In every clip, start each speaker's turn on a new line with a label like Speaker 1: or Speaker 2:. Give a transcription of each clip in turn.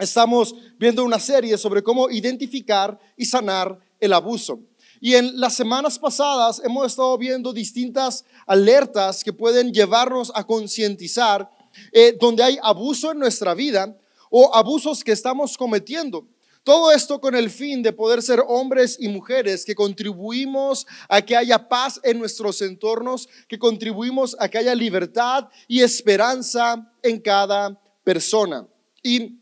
Speaker 1: estamos viendo una serie sobre cómo identificar y sanar el abuso. Y en las semanas pasadas hemos estado viendo distintas alertas que pueden llevarnos a concientizar eh, donde hay abuso en nuestra vida o abusos que estamos cometiendo. Todo esto con el fin de poder ser hombres y mujeres que contribuimos a que haya paz en nuestros entornos, que contribuimos a que haya libertad y esperanza en cada persona. Y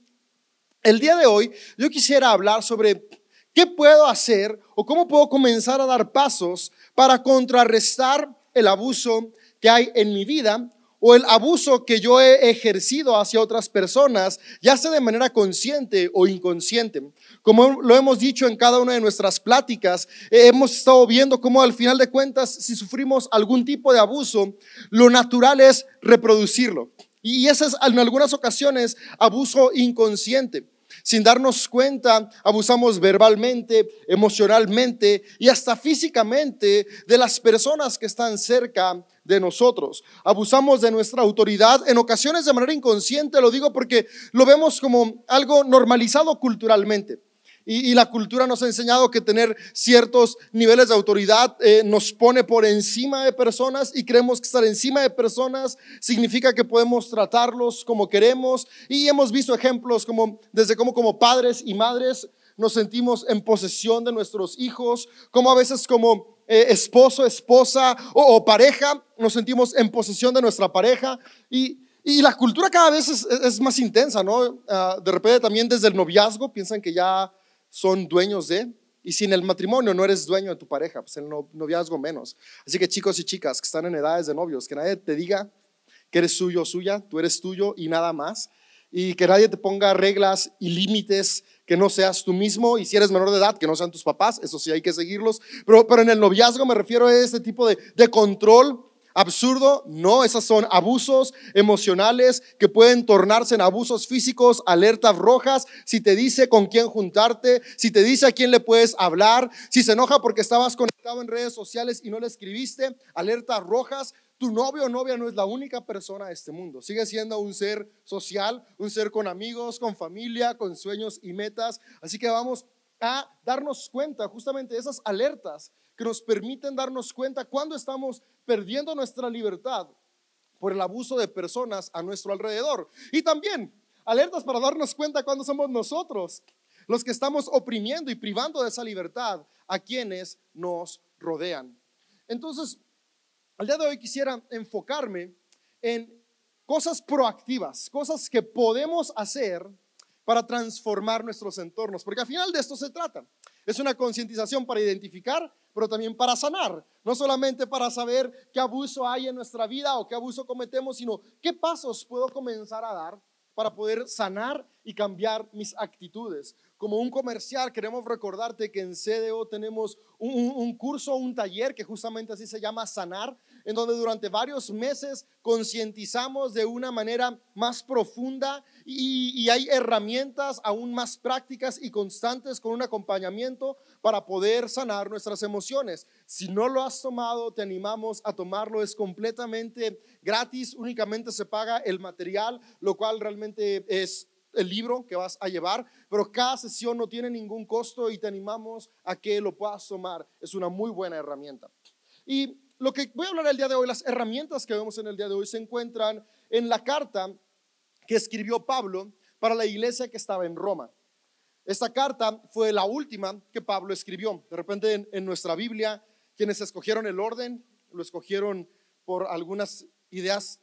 Speaker 1: el día de hoy yo quisiera hablar sobre qué puedo hacer o cómo puedo comenzar a dar pasos para contrarrestar el abuso que hay en mi vida o el abuso que yo he ejercido hacia otras personas, ya sea de manera consciente o inconsciente. Como lo hemos dicho en cada una de nuestras pláticas, eh, hemos estado viendo cómo al final de cuentas, si sufrimos algún tipo de abuso, lo natural es reproducirlo. Y ese es en algunas ocasiones abuso inconsciente. Sin darnos cuenta, abusamos verbalmente, emocionalmente y hasta físicamente de las personas que están cerca de nosotros. Abusamos de nuestra autoridad, en ocasiones de manera inconsciente, lo digo porque lo vemos como algo normalizado culturalmente. Y, la cultura nos ha enseñado que tener ciertos niveles de autoridad eh, nos pone por encima de personas y creemos que estar encima de personas significa que podemos tratarlos como queremos. Y hemos visto ejemplos como desde cómo como padres y madres nos sentimos en posesión de nuestros hijos, como a veces como eh, esposo, esposa o, pareja nos sentimos en posesión de nuestra pareja. Y, y la cultura cada vez es, es más intensa, ¿no? Ah, de repente también desde el noviazgo piensan que ya son dueños de, y si en el matrimonio no eres dueño de tu pareja, pues el noviazgo menos. Así que chicos y chicas que están en edades de novios, que nadie te diga que eres suyo o suya, tú eres tuyo y nada más. Y que nadie te ponga reglas y límites que no seas tú mismo y si eres menor de edad, que no sean tus papás, eso sí hay que seguirlos. Pero, pero en el noviazgo me refiero a este tipo de, de control absurdo, no, esos son abusos emocionales que pueden tornarse en abusos físicos, alertas rojas, si te dice con quién juntarte, si te dice a quién le puedes hablar, si se enoja porque estabas conectado en redes sociales y no le escribiste, alertas rojas. Tu novio o novia no es la única persona de este mundo. Sigue siendo un ser social, un ser con amigos, con familia, con sueños y metas. Así que vamos a darnos cuenta justamente de esas alertas que nos permiten darnos cuenta cuando estamos perdiendo nuestra libertad por el abuso de personas a nuestro alrededor. Y también alertas para darnos cuenta cuando somos nosotros los que estamos oprimiendo y privando de esa libertad a quienes nos rodean. Entonces, al día de hoy quisiera enfocarme en cosas proactivas, cosas que podemos hacer para transformar nuestros entornos, porque al final de esto se trata. Es una concientización para identificar, pero también para sanar. No solamente para saber qué abuso hay en nuestra vida o qué abuso cometemos, sino qué pasos puedo comenzar a dar para poder sanar y cambiar mis actitudes. Como un comercial, queremos recordarte que en CDO tenemos un, un curso, un taller que justamente así se llama Sanar, en donde durante varios meses concientizamos de una manera más profunda y, hay herramientas aún más prácticas y constantes con un acompañamiento para poder sanar nuestras emociones. Si no lo has tomado, te animamos a tomarlo. Es completamente gratis, únicamente se paga el material, lo cual realmente es el libro que vas a llevar, pero cada sesión no tiene ningún costo y te animamos a que lo puedas tomar. Es una muy buena herramienta. Y lo que voy a hablar el día de hoy, las herramientas que vemos en el día de hoy se encuentran en la carta que escribió Pablo para la iglesia que estaba en Roma. Esta carta fue la última que Pablo escribió. De repente en, nuestra Biblia, quienes escogieron el orden, lo escogieron por algunas ideas,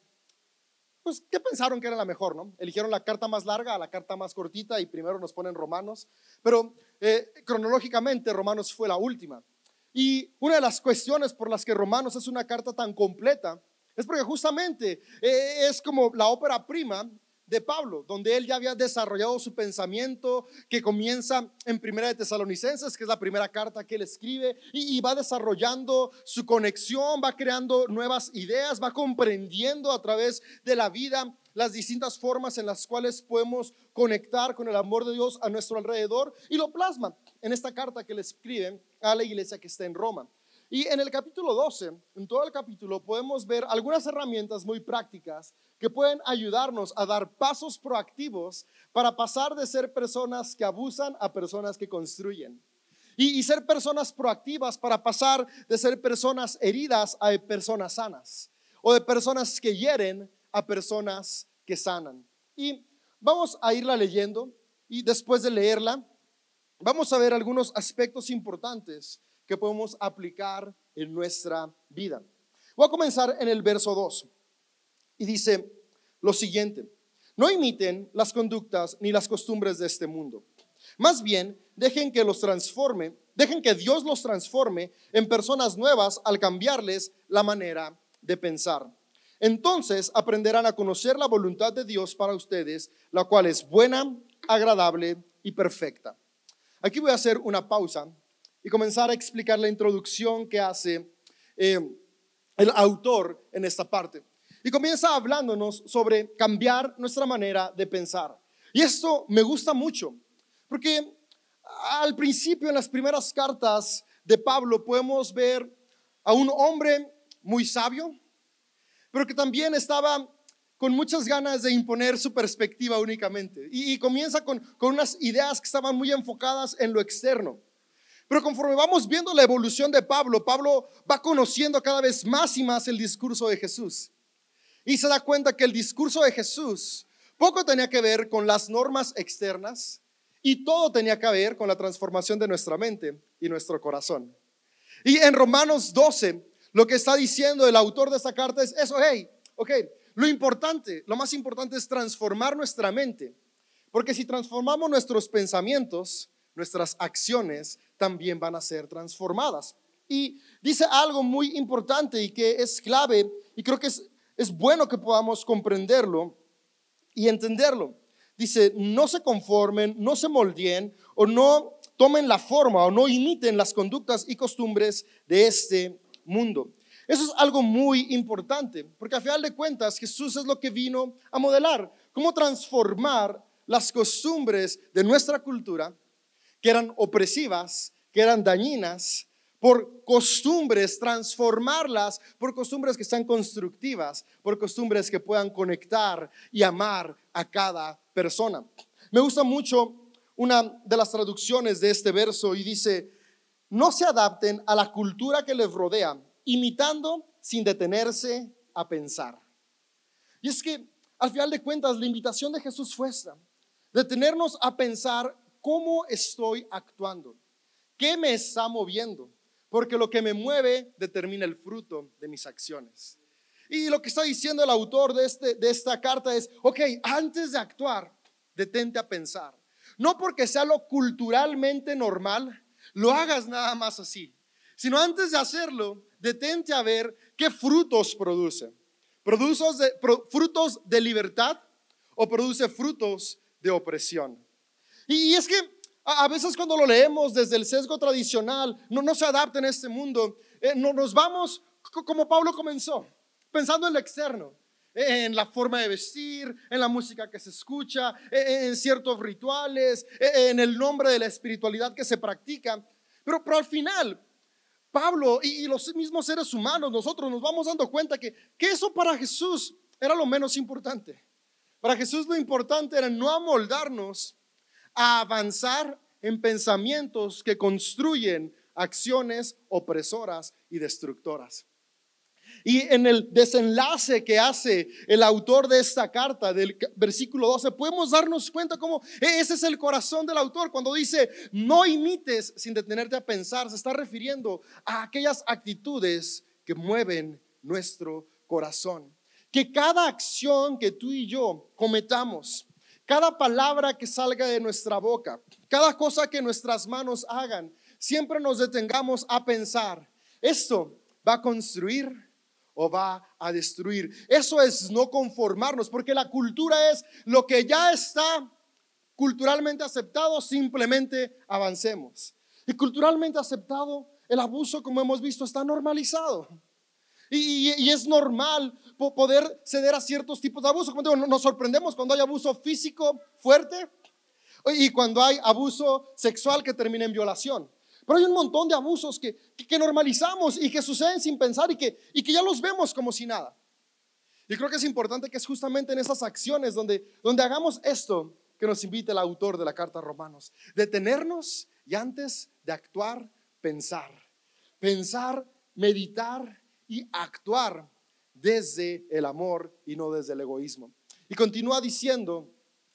Speaker 1: pues, ¿qué pensaron que era la mejor, no? Eligieron la carta más larga a la carta más cortita y primero nos ponen Romanos, pero eh, cronológicamente Romanos fue la última. Y una de las cuestiones por las que Romanos es una carta tan completa es porque justamente eh, es como la ópera prima de Pablo, donde él ya había desarrollado su pensamiento que comienza en Primera de Tesalonicenses, que es la primera carta que él escribe, y, va desarrollando su conexión, va creando nuevas ideas, va comprendiendo a través de la vida las distintas formas en las cuales podemos conectar con el amor de Dios a nuestro alrededor y lo plasma en esta carta que le escriben a la iglesia que está en Roma. Y en el capítulo 12, en todo el capítulo, podemos ver algunas herramientas muy prácticas que pueden ayudarnos a dar pasos proactivos para pasar de ser personas que abusan a personas que construyen. Y, ser personas proactivas para pasar de ser personas heridas a personas sanas. O de personas que hieren a personas que sanan. Y vamos a irla leyendo y después de leerla, vamos a ver algunos aspectos importantes que podemos aplicar en nuestra vida. Voy a comenzar en el verso 2 y dice lo siguiente, no imiten las conductas ni las costumbres de este mundo. Más bien, dejen que los transforme, dejen que Dios los transforme en personas nuevas al cambiarles la manera de pensar. Entonces aprenderán a conocer la voluntad de Dios para ustedes, la cual es buena, agradable y perfecta. Aquí voy a hacer una pausa y comenzar a explicar la introducción que hace eh, el autor en esta parte. Y comienza hablándonos sobre cambiar nuestra manera de pensar. Y esto me gusta mucho, porque al principio, en las primeras cartas de Pablo, podemos ver a un hombre muy sabio, pero que también estaba con muchas ganas de imponer su perspectiva únicamente. Y, comienza con, con unas ideas que estaban muy enfocadas en lo externo. Pero conforme vamos viendo la evolución de Pablo, Pablo va conociendo cada vez más y más el discurso de Jesús. Y se da cuenta que el discurso de Jesús poco tenía que ver con las normas externas y todo tenía que ver con la transformación de nuestra mente y nuestro corazón. Y en Romanos 12 lo que está diciendo el autor de esta carta es eso, hey, ok, lo importante, lo más importante es transformar nuestra mente, porque si transformamos nuestros pensamientos, nuestras acciones también van a ser transformadas. Y dice algo muy importante y que es clave, y creo que es, es bueno que podamos comprenderlo y entenderlo. Dice, no se conformen, no se moldeen o no tomen la forma o no imiten las conductas y costumbres de este mundo. Eso es algo muy importante, porque a final de cuentas Jesús es lo que vino a modelar, cómo transformar las costumbres de nuestra cultura, que eran opresivas, que eran dañinas, por costumbres, transformarlas por costumbres que sean constructivas, por costumbres que puedan conectar y amar a cada persona. Me gusta mucho una de las traducciones de este verso y dice, no se adapten a la cultura que les rodea, imitando sin detenerse a pensar. Y es que al final de cuentas la invitación de Jesús fue esta, detenernos a pensar cómo estoy actuando, qué me está moviendo, porque lo que me mueve determina el fruto de mis acciones. Y lo que está diciendo el autor de, este, de esta carta es, ok, antes de actuar, detente a pensar. No porque sea lo culturalmente normal, lo hagas nada más así, sino antes de hacerlo, detente a ver qué frutos produce. ¿Produce frutos de libertad o produce frutos de opresión? Y, es que a, veces cuando lo leemos desde el sesgo tradicional, no, no se adapta en este mundo, eh, no, nos vamos como Pablo comenzó, pensando en lo externo en la forma de vestir, en la música que se escucha, en ciertos rituales, en el nombre de la espiritualidad que se practica. Pero, pero al final, Pablo y, los mismos seres humanos, nosotros nos vamos dando cuenta que, que eso para Jesús era lo menos importante. Para Jesús lo importante era no amoldarnos a avanzar en pensamientos que construyen acciones opresoras y destructoras. Y en el desenlace que hace el autor de esta carta, del versículo 12, podemos darnos cuenta cómo ese es el corazón del autor. Cuando dice, no imites sin detenerte a pensar, se está refiriendo a aquellas actitudes que mueven nuestro corazón. Que cada acción que tú y yo cometamos, cada palabra que salga de nuestra boca, cada cosa que nuestras manos hagan, siempre nos detengamos a pensar, esto va a construir o va a destruir. Eso es no conformarnos, porque la cultura es lo que ya está culturalmente aceptado, simplemente avancemos. Y culturalmente aceptado, el abuso, como hemos visto, está normalizado. Y, es normal poder ceder a ciertos tipos de abuso. Como digo, nos sorprendemos cuando hay abuso físico fuerte y cuando hay abuso sexual que termina en violación. Pero hay un montón de abusos que, que, normalizamos y que suceden sin pensar y que, y que ya los vemos como si nada. Y creo que es importante que es justamente en esas acciones donde, donde hagamos esto que nos invite el autor de la carta a Romanos. Detenernos y antes de actuar, pensar. Pensar, meditar y actuar desde el amor y no desde el egoísmo. Y continúa diciendo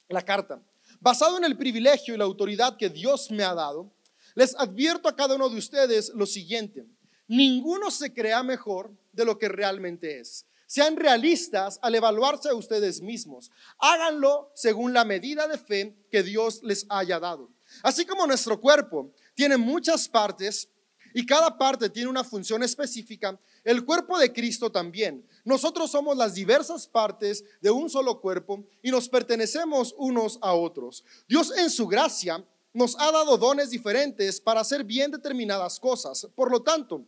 Speaker 1: la carta, basado en el privilegio y la autoridad que Dios me ha dado, les advierto a cada uno de ustedes lo siguiente, ninguno se crea mejor de lo que realmente es. Sean realistas al evaluarse a ustedes mismos. Háganlo según la medida de fe que Dios les haya dado. Así como nuestro cuerpo tiene muchas partes y cada parte tiene una función específica, el cuerpo de Cristo también. Nosotros somos las diversas partes de un solo cuerpo y nos pertenecemos unos a otros. Dios en su gracia nos ha dado dones diferentes para hacer bien determinadas cosas. Por lo tanto,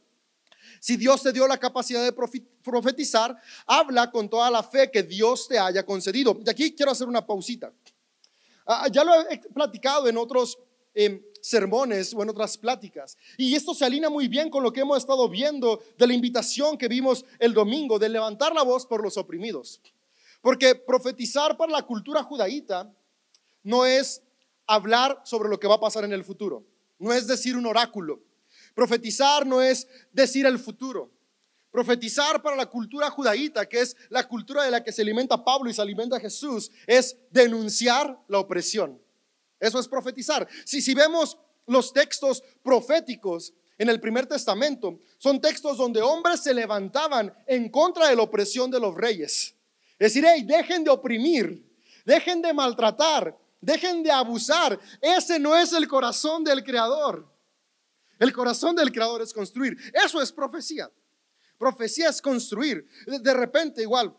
Speaker 1: si Dios te dio la capacidad de profetizar, habla con toda la fe que Dios te haya concedido. Y aquí quiero hacer una pausita. Ah, ya lo he platicado en otros em, sermones o en otras pláticas. Y esto se alinea muy bien con lo que hemos estado viendo de la invitación que vimos el domingo de levantar la voz por los oprimidos. Porque profetizar para la cultura judaíta no es hablar sobre lo que va a pasar en el futuro, no es decir un oráculo. Profetizar no es decir el futuro. Profetizar para la cultura judaíta, que es la cultura de la que se alimenta Pablo y se alimenta Jesús, es denunciar la opresión. Eso es profetizar. Si, si vemos los textos proféticos en el primer testamento, son textos donde hombres se levantaban en contra de la opresión de los reyes. Es decir, hey, dejen de oprimir, dejen de maltratar, dejen de abusar. Ese no es el corazón del Creador. El corazón del Creador es construir. Eso es profecía. Profecía es construir. De repente, igual,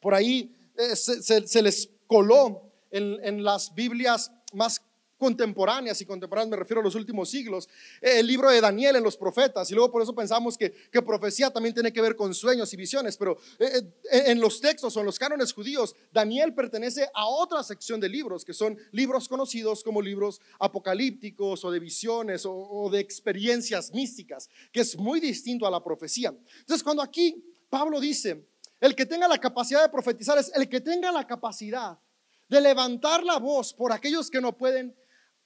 Speaker 1: por ahí eh, se, les coló en las Biblias más contemporáneas y contemporáneas me refiero a los últimos siglos, el libro de Daniel en los profetas, y luego por eso pensamos que, que profecía también tiene que ver con sueños y visiones, pero eh, eh, en los textos o en los cánones judíos, Daniel pertenece a otra sección de libros, que son libros conocidos como libros apocalípticos o de visiones o, o de experiencias místicas, que es muy distinto a la profecía. Entonces, cuando aquí Pablo dice, el que tenga la capacidad de profetizar es el que tenga la capacidad de levantar la voz por aquellos que no pueden,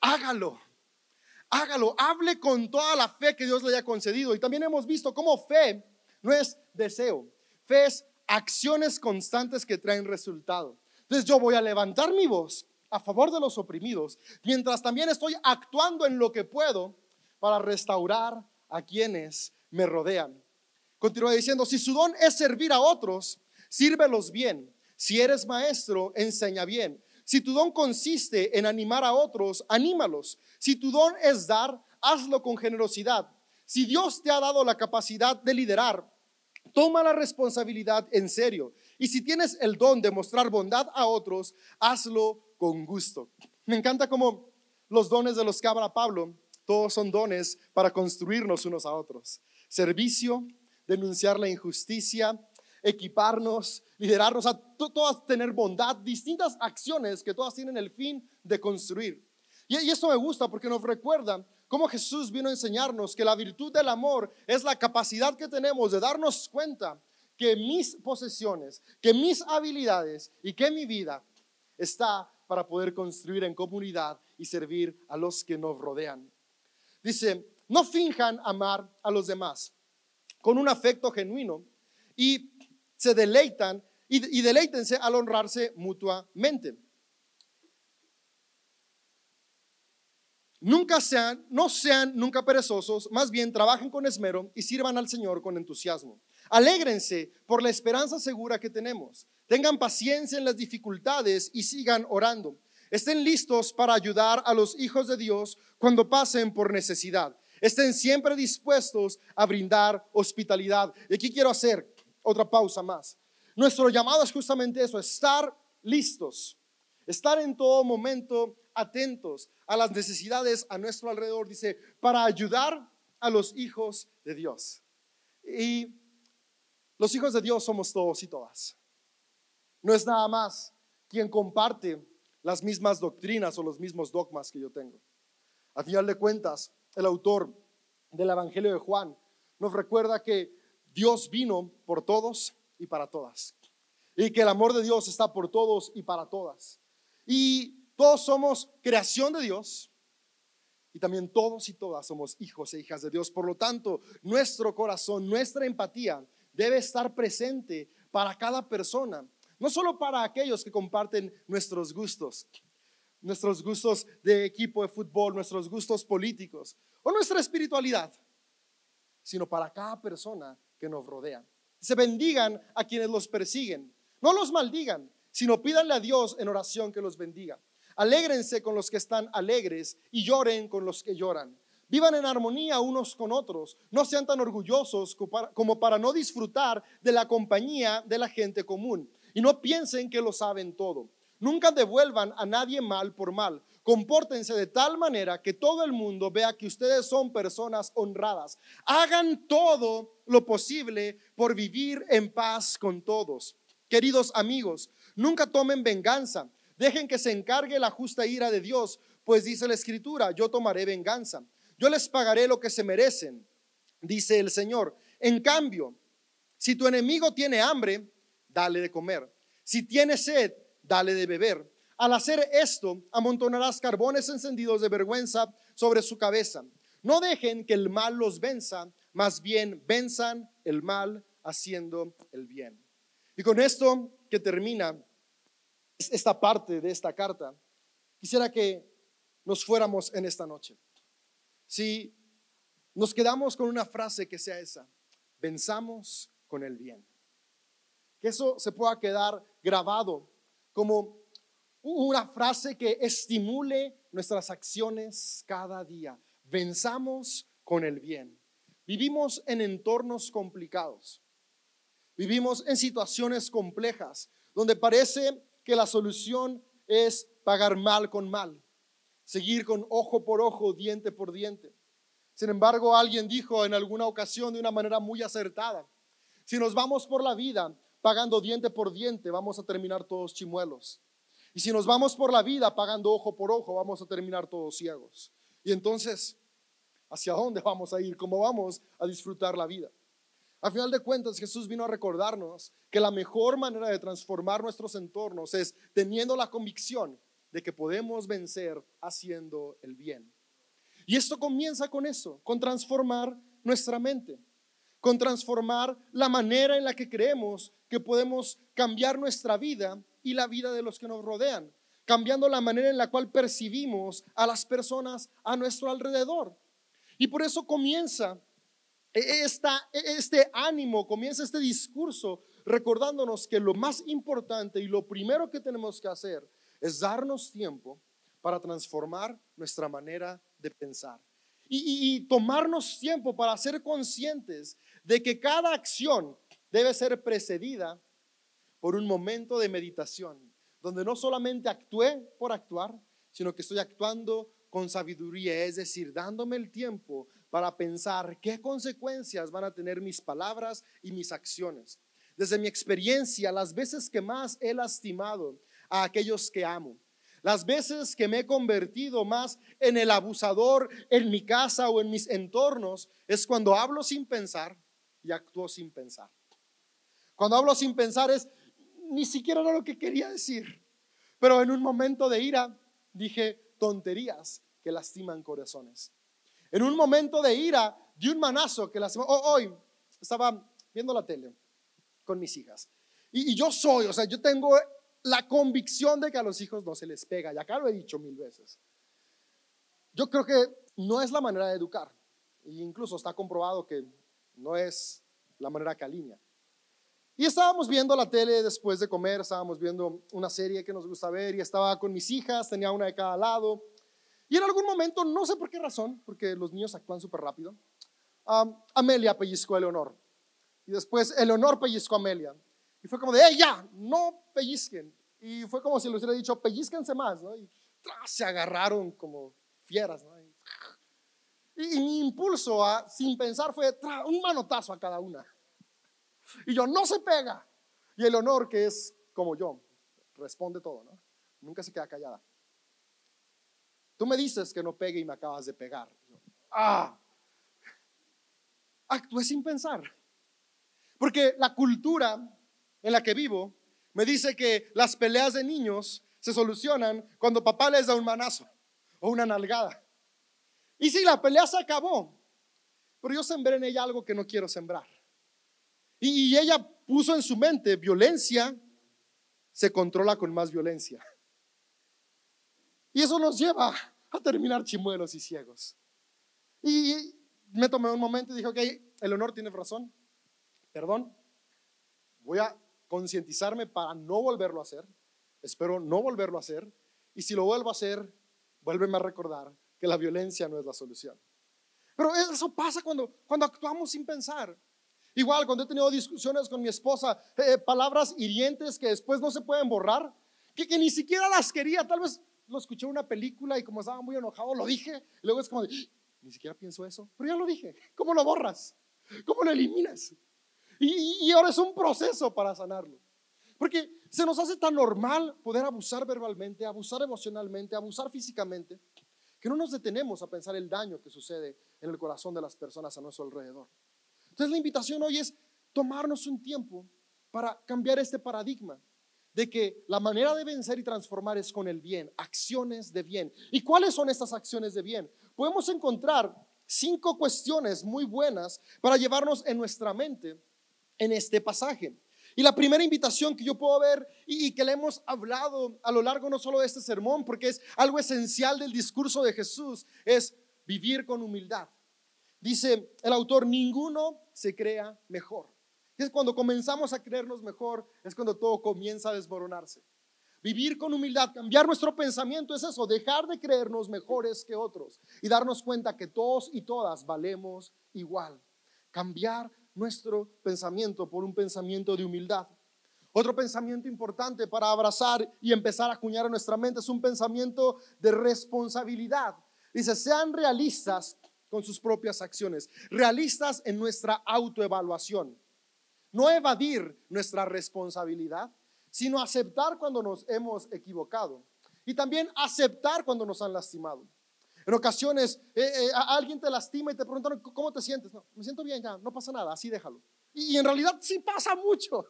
Speaker 1: hágalo. Hágalo, hable con toda la fe que Dios le haya concedido. Y también hemos visto cómo fe no es deseo, fe es acciones constantes que traen resultado. Entonces yo voy a levantar mi voz a favor de los oprimidos, mientras también estoy actuando en lo que puedo para restaurar a quienes me rodean. Continúa diciendo, si su don es servir a otros, sírvelos bien. Si eres maestro, enseña bien. Si tu don consiste en animar a otros, anímalos. Si tu don es dar, hazlo con generosidad. Si Dios te ha dado la capacidad de liderar, toma la responsabilidad en serio. Y si tienes el don de mostrar bondad a otros, hazlo con gusto. Me encanta como los dones de los que habla Pablo, todos son dones para construirnos unos a otros. Servicio, denunciar la injusticia, equiparnos, liderarnos, a todas tener bondad, distintas acciones que todas tienen el fin de construir. Y, y esto me gusta porque nos recuerda cómo Jesús vino a enseñarnos que la virtud del amor es la capacidad que tenemos de darnos cuenta que mis posesiones, que mis habilidades y que mi vida está para poder construir en comunidad y servir a los que nos rodean. Dice, no finjan amar a los demás con un afecto genuino y se deleitan y, deleítense al honrarse mutuamente. Nunca sean, no sean nunca perezosos, más bien trabajen con esmero y sirvan al Señor con entusiasmo. Alégrense por la esperanza segura que tenemos. Tengan paciencia en las dificultades y sigan orando. Estén listos para ayudar a los hijos de Dios cuando pasen por necesidad. Estén siempre dispuestos a brindar hospitalidad. Y aquí quiero hacer otra pausa más. Nuestro llamado es justamente eso, estar listos, estar en todo momento atentos a las necesidades a nuestro alrededor, dice, para ayudar a los hijos de Dios. Y los hijos de Dios somos todos y todas. No es nada más quien comparte las mismas doctrinas o los mismos dogmas que yo tengo. A final de cuentas, el autor del Evangelio de Juan nos recuerda que Dios vino por todos y para todas. Y que el amor de Dios está por todos y para todas. Y todos somos creación de Dios. Y también todos y todas somos hijos e hijas de Dios. Por lo tanto, nuestro corazón, nuestra empatía debe estar presente para cada persona. No solo para aquellos que comparten nuestros gustos, nuestros gustos de equipo de fútbol, nuestros gustos políticos o nuestra espiritualidad, sino para cada persona que nos rodea. Se bendigan a quienes los persiguen. No los maldigan, sino pídanle a Dios en oración que los bendiga. Alégrense con los que están alegres y lloren con los que lloran. Vivan en armonía unos con otros. No sean tan orgullosos como para no disfrutar de la compañía de la gente común. Y no piensen que lo saben todo. Nunca devuelvan a nadie mal por mal. Compórtense de tal manera que todo el mundo vea que ustedes son personas honradas. Hagan todo lo posible por vivir en paz con todos. Queridos amigos, nunca tomen venganza. Dejen que se encargue la justa ira de Dios, pues dice la escritura, yo tomaré venganza. Yo les pagaré lo que se merecen, dice el Señor. En cambio, si tu enemigo tiene hambre, dale de comer. Si tiene sed, dale de beber. Al hacer esto, amontonarás carbones encendidos de vergüenza sobre su cabeza. No dejen que el mal los venza, más bien venzan el mal haciendo el bien. Y con esto que termina esta parte de esta carta, quisiera que nos fuéramos en esta noche. Si nos quedamos con una frase que sea esa, venzamos con el bien. Que eso se pueda quedar grabado como una frase que estimule nuestras acciones cada día. Venzamos con el bien. Vivimos en entornos complicados. Vivimos en situaciones complejas donde parece que la solución es pagar mal con mal, seguir con ojo por ojo, diente por diente. Sin embargo, alguien dijo en alguna ocasión de una manera muy acertada, si nos vamos por la vida pagando diente por diente, vamos a terminar todos chimuelos. Y si nos vamos por la vida pagando ojo por ojo, vamos a terminar todos ciegos. Y entonces, ¿hacia dónde vamos a ir? ¿Cómo vamos a disfrutar la vida? A final de cuentas, Jesús vino a recordarnos que la mejor manera de transformar nuestros entornos es teniendo la convicción de que podemos vencer haciendo el bien. Y esto comienza con eso, con transformar nuestra mente con transformar la manera en la que creemos que podemos cambiar nuestra vida y la vida de los que nos rodean, cambiando la manera en la cual percibimos a las personas a nuestro alrededor. Y por eso comienza esta, este ánimo, comienza este discurso recordándonos que lo más importante y lo primero que tenemos que hacer es darnos tiempo para transformar nuestra manera de pensar. Y, tomarnos tiempo para ser conscientes de que cada acción debe ser precedida por un momento de meditación, donde no solamente actué por actuar, sino que estoy actuando con sabiduría, es decir, dándome el tiempo para pensar qué consecuencias van a tener mis palabras y mis acciones. Desde mi experiencia, las veces que más he lastimado a aquellos que amo, las veces que me he convertido más en el abusador en mi casa o en mis entornos, es cuando hablo sin pensar, y actuó sin pensar. Cuando hablo sin pensar es, ni siquiera era lo que quería decir, pero en un momento de ira dije tonterías que lastiman corazones. En un momento de ira di un manazo que lastima. Oh, hoy estaba viendo la tele con mis hijas y, y yo soy, o sea, yo tengo la convicción de que a los hijos no se les pega, y acá lo he dicho mil veces. Yo creo que no es la manera de educar, e incluso está comprobado que no es la manera que alinea. Y estábamos viendo la tele después de comer, estábamos viendo una serie que nos gusta ver y estaba con mis hijas, tenía una de cada lado. Y en algún momento, no sé por qué razón, porque los niños actúan súper rápido, Amelia pellizcó a Eleonor. Y después Eleonor pellizcó a Amelia. Y fue como de, ¡eh, ya! No pellizquen. Y fue como si les hubiera dicho, pellizquense más, ¿no? Y se agarraron como fieras. Y, mi impulso sin pensar fue un manotazo a cada una. Y yo, no se pega. Y el honor que es como yo, responde todo, ¿no? Nunca se queda callada. Tú me dices que no pegue y me acabas de pegar. ah. actué sin pensar. Porque la cultura en la que vivo me dice que las peleas de niños se solucionan cuando papá les da un manazo o una nalgada. Y si la pelea se acabó, pero yo sembré en ella algo que no quiero sembrar. Y, ella puso en su mente violencia, se controla con más violencia. Y eso nos lleva a terminar chimuelos y ciegos. Y me tomé un momento y dije, ok, el honor tiene razón, perdón, voy a concientizarme para no volverlo a hacer, espero no volverlo a hacer, y si lo vuelvo a hacer, vuélveme a recordar que la violencia no es la solución. Pero eso pasa cuando, cuando actuamos sin pensar. Igual, cuando he tenido discusiones con mi esposa, eh, palabras hirientes que después no se pueden borrar, que, que, ni siquiera las quería, tal vez lo escuché en una película y como estaba muy enojado, lo dije, y luego es como, ni siquiera pienso eso, pero ya lo dije, ¿cómo lo borras? ¿Cómo lo eliminas? Y, y ahora es un proceso para sanarlo. Porque se nos hace tan normal poder abusar verbalmente, abusar emocionalmente, abusar físicamente, que no nos detenemos a pensar el daño que sucede en el corazón de las personas a nuestro alrededor. Entonces la invitación hoy es tomarnos un tiempo para cambiar este paradigma de que la manera de vencer y transformar es con el bien, acciones de bien. ¿Y cuáles son estas acciones de bien? Podemos encontrar cinco cuestiones muy buenas para llevarnos en nuestra mente en este pasaje. Y la primera invitación que yo puedo ver y, que le hemos hablado a lo largo no solo de este sermón, porque es algo esencial del discurso de Jesús, es vivir con humildad. Dice el autor, ninguno se crea mejor. Es cuando comenzamos a creernos mejor, es cuando todo comienza a desmoronarse. Vivir con humildad, cambiar nuestro pensamiento es eso, dejar de creernos mejores que otros y darnos cuenta que todos y todas valemos igual. Cambiar nuestro pensamiento por un pensamiento de humildad. Otro pensamiento importante para abrazar y empezar a acuñar en nuestra mente es un pensamiento de responsabilidad. Dice, sean realistas con sus propias acciones, realistas en nuestra autoevaluación. No evadir nuestra responsabilidad, sino aceptar cuando nos hemos equivocado y también aceptar cuando nos han lastimado. En ocasiones eh, eh, alguien te lastima y te preguntan, ¿cómo te sientes? No, me siento bien ya, no pasa nada, así déjalo. Y, en realidad sí pasa mucho.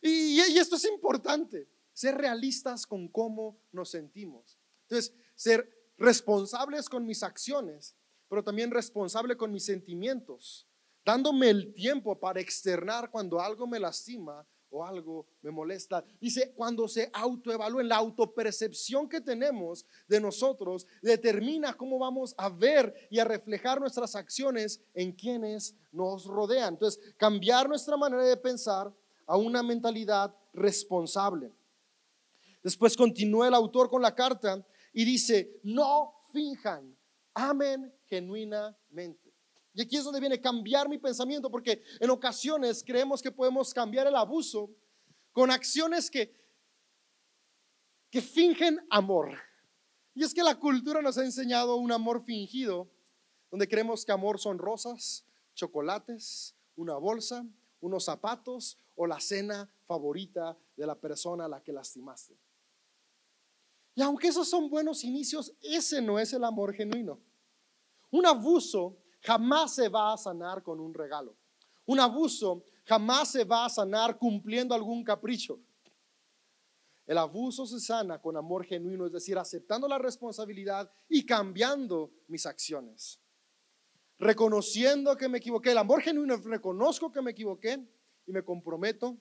Speaker 1: y esto es importante, ser realistas con cómo nos sentimos. Entonces, ser responsables con mis acciones pero también responsable con mis sentimientos, dándome el tiempo para externar cuando algo me lastima o algo me molesta. Dice, cuando se autoevalúen, la autopercepción que tenemos de nosotros determina cómo vamos a ver y a reflejar nuestras acciones en quienes nos rodean. Entonces, cambiar nuestra manera de pensar a una mentalidad responsable. Después continúa el autor con la carta y dice, no finjan amen genuinamente. Y aquí es donde viene cambiar mi pensamiento, porque en ocasiones creemos que podemos cambiar el abuso con acciones que, que fingen amor. Y es que la cultura nos ha enseñado un amor fingido, donde creemos que amor son rosas, chocolates, una bolsa, unos zapatos o la cena favorita de la persona a la que lastimaste. Y aunque esos son buenos inicios, ese no es el amor genuino. Un abuso jamás se va a sanar con un regalo. Un abuso jamás se va a sanar cumpliendo algún capricho. El abuso se sana con amor genuino, es decir, aceptando la responsabilidad y cambiando mis acciones. Reconociendo que me equivoqué. El amor genuino es reconozco que me equivoqué y me comprometo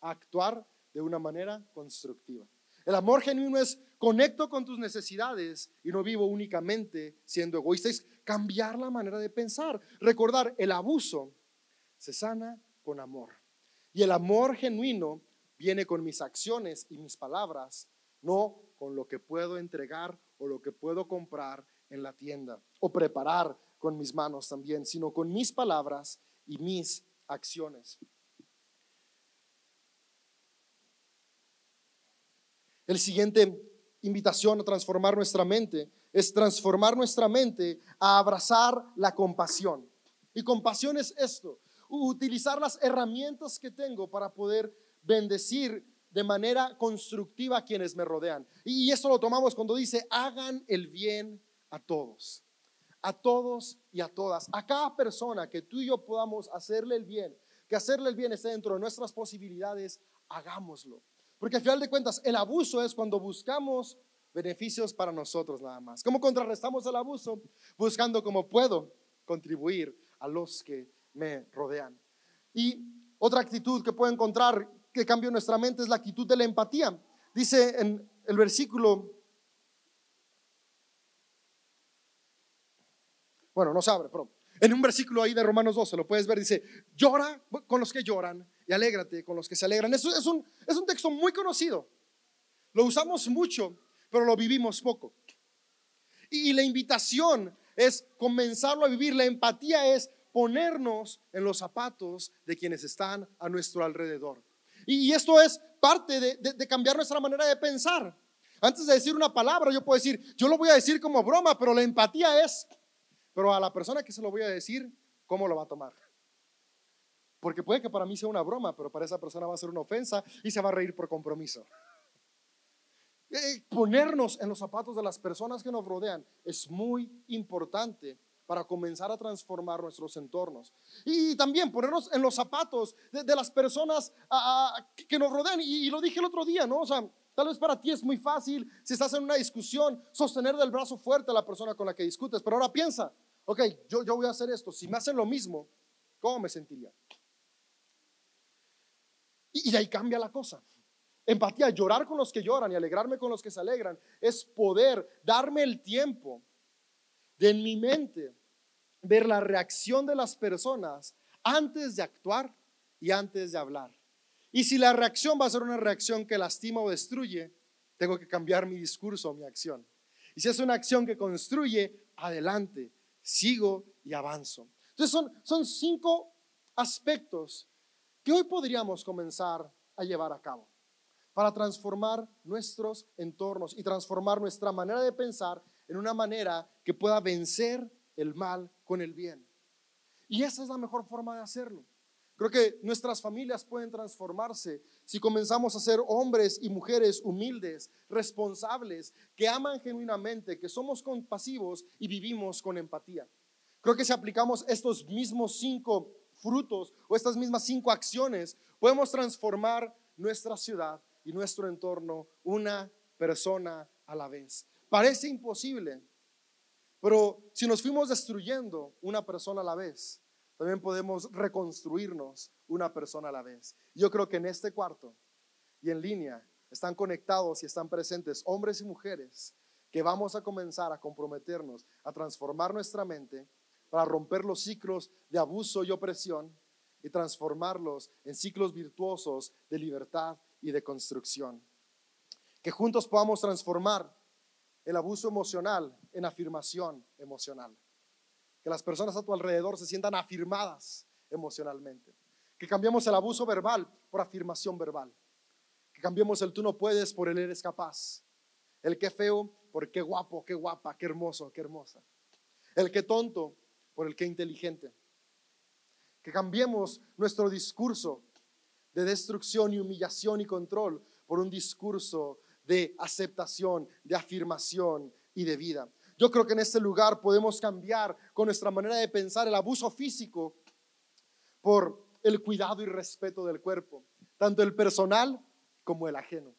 Speaker 1: a actuar de una manera constructiva. El amor genuino es conecto con tus necesidades y no vivo únicamente siendo egoísta. Cambiar la manera de pensar. Recordar, el abuso se sana con amor. Y el amor genuino viene con mis acciones y mis palabras, no con lo que puedo entregar o lo que puedo comprar en la tienda o preparar con mis manos también, sino con mis palabras y mis acciones. El siguiente invitación a transformar nuestra mente es transformar nuestra mente a abrazar la compasión. Y compasión es esto, utilizar las herramientas que tengo para poder bendecir de manera constructiva a quienes me rodean. Y esto lo tomamos cuando dice, hagan el bien a todos. a todos y a todas, a cada persona que tú y yo podamos hacerle el bien, que hacerle el bien esté dentro de nuestras posibilidades, hagámoslo. Porque al final de cuentas, el abuso es cuando buscamos beneficios para nosotros nada más. ¿Cómo contrarrestamos el abuso? Buscando cómo puedo contribuir a los que me rodean. Y otra actitud que puedo encontrar que cambia nuestra mente es la actitud de la empatía. Dice en el versículo, bueno, no se abre, pero en un versículo ahí de Romanos 12, lo puedes ver, dice, llora con los que lloran y alégrate con los que se alegran. Eso es un, es un texto muy conocido. Lo usamos mucho, pero lo vivimos poco. Y, la invitación es comenzarlo a vivir. La empatía es ponernos en los zapatos de quienes están a nuestro alrededor. Y, esto es parte de, cambiar nuestra manera de pensar. Antes de decir una palabra, yo puedo decir, yo lo voy a decir como broma, pero la empatía es, pero a la persona que se lo voy a decir, ¿cómo lo va a tomar? Porque puede que para mí sea una broma, pero para esa persona va a ser una ofensa y se va a reír por compromiso. Eh, ponernos en los zapatos de las personas que nos rodean es muy importante para comenzar a transformar nuestros entornos. Y también ponernos en los zapatos de, las personas que nos rodean. Y, lo dije el otro día, ¿no? O sea, tal vez para ti es muy fácil, si estás en una discusión, sostener del brazo fuerte a la persona con la que discutes. Pero ahora piensa, ok, yo, yo voy a hacer esto. Si me hacen lo mismo, ¿cómo me sentiría? Y, y ahí cambia la cosa. Empatía, llorar con los que lloran y alegrarme con los que se alegran, es poder darme el tiempo de en mi mente ver la reacción de las personas antes de actuar y antes de hablar. Y si la reacción va a ser una reacción que lastima o destruye, tengo que cambiar mi discurso o mi acción. Y si es una acción que construye, adelante, sigo y avanzo. Entonces son, son cinco aspectos que hoy podríamos comenzar a llevar a cabo para transformar nuestros entornos y transformar nuestra manera de pensar en una manera que pueda vencer el mal con el bien. Y esa es la mejor forma de hacerlo. Creo que nuestras familias pueden transformarse si comenzamos a ser hombres y mujeres humildes, responsables, que aman genuinamente, que somos compasivos y vivimos con empatía. Creo que si aplicamos estos mismos cinco frutos o estas mismas cinco acciones, podemos transformar nuestra ciudad y nuestro entorno una persona a la vez. Parece imposible, pero si nos fuimos destruyendo una persona a la vez, también podemos reconstruirnos una persona a la vez. Yo creo que en este cuarto y en línea están conectados y están presentes hombres y mujeres que vamos a comenzar a comprometernos a transformar nuestra mente para romper los ciclos de abuso y opresión y transformarlos en ciclos virtuosos de libertad y de construcción. Que juntos podamos transformar el abuso emocional en afirmación emocional. Que las personas a tu alrededor se sientan afirmadas emocionalmente. Que cambiemos el abuso verbal por afirmación verbal. Que cambiemos el tú no puedes por el eres capaz. El que feo por qué guapo, qué guapa, qué hermoso, qué hermosa. El que tonto por el que inteligente. Que cambiemos nuestro discurso de destrucción y humillación y control por un discurso de aceptación, de afirmación y de vida. Yo creo que en este lugar podemos cambiar con nuestra manera de pensar el abuso físico por el cuidado y respeto del cuerpo, tanto el personal como el ajeno.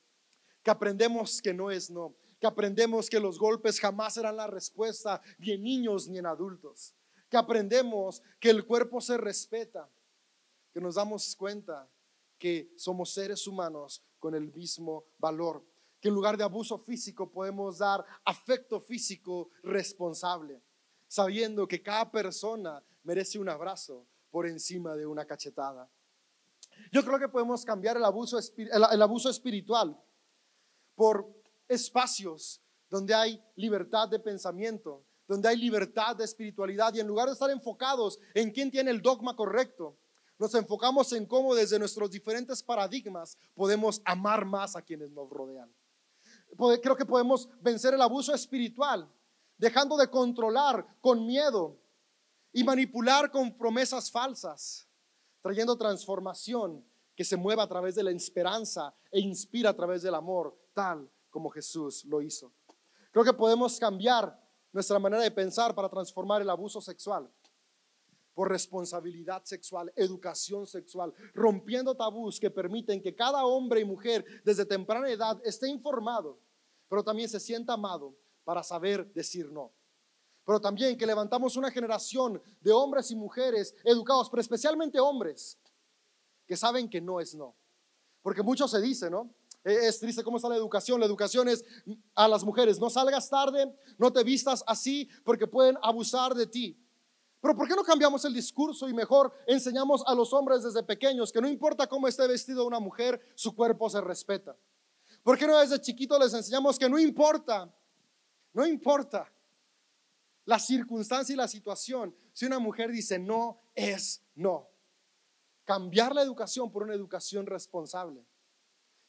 Speaker 1: Que aprendemos que no es no, que aprendemos que los golpes jamás serán la respuesta ni en niños ni en adultos, que aprendemos que el cuerpo se respeta, que nos damos cuenta que somos seres humanos con el mismo valor que en lugar de abuso físico podemos dar afecto físico responsable, sabiendo que cada persona merece un abrazo por encima de una cachetada. Yo creo que podemos cambiar el abuso, el abuso espiritual por espacios donde hay libertad de pensamiento, donde hay libertad de espiritualidad y en lugar de estar enfocados en quién tiene el dogma correcto, nos enfocamos en cómo desde nuestros diferentes paradigmas podemos amar más a quienes nos rodean creo que podemos vencer el abuso espiritual, dejando de controlar con miedo y manipular con promesas falsas, trayendo transformación que se mueva a través de la esperanza e inspira a través del amor, tal como Jesús lo hizo. Creo que podemos cambiar nuestra manera de pensar para transformar el abuso sexual por responsabilidad sexual, educación sexual, rompiendo tabús que permiten que cada hombre y mujer desde temprana edad esté informado, pero también se sienta amado para saber decir no. Pero también que levantamos una generación de hombres y mujeres educados, pero especialmente hombres, que saben que no es no. Porque mucho se dice, ¿no? E, es triste cómo está la educación. La educación es a las mujeres, no salgas tarde, no te vistas así porque pueden abusar de ti. Pero ¿por qué no cambiamos el discurso y mejor enseñamos a los hombres desde pequeños que no importa cómo esté vestido una mujer, su cuerpo se respeta? ¿Por qué no desde chiquito les enseñamos que no importa, no importa la circunstancia y la situación, si una mujer dice no, es no. Cambiar la educación por una educación responsable.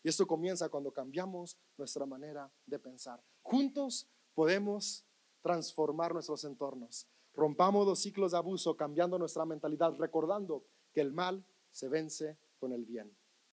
Speaker 1: Y esto comienza cuando cambiamos nuestra manera de pensar. Juntos podemos transformar nuestros entornos. Rompamos los ciclos de abuso cambiando nuestra mentalidad, recordando que el mal se vence con el bien.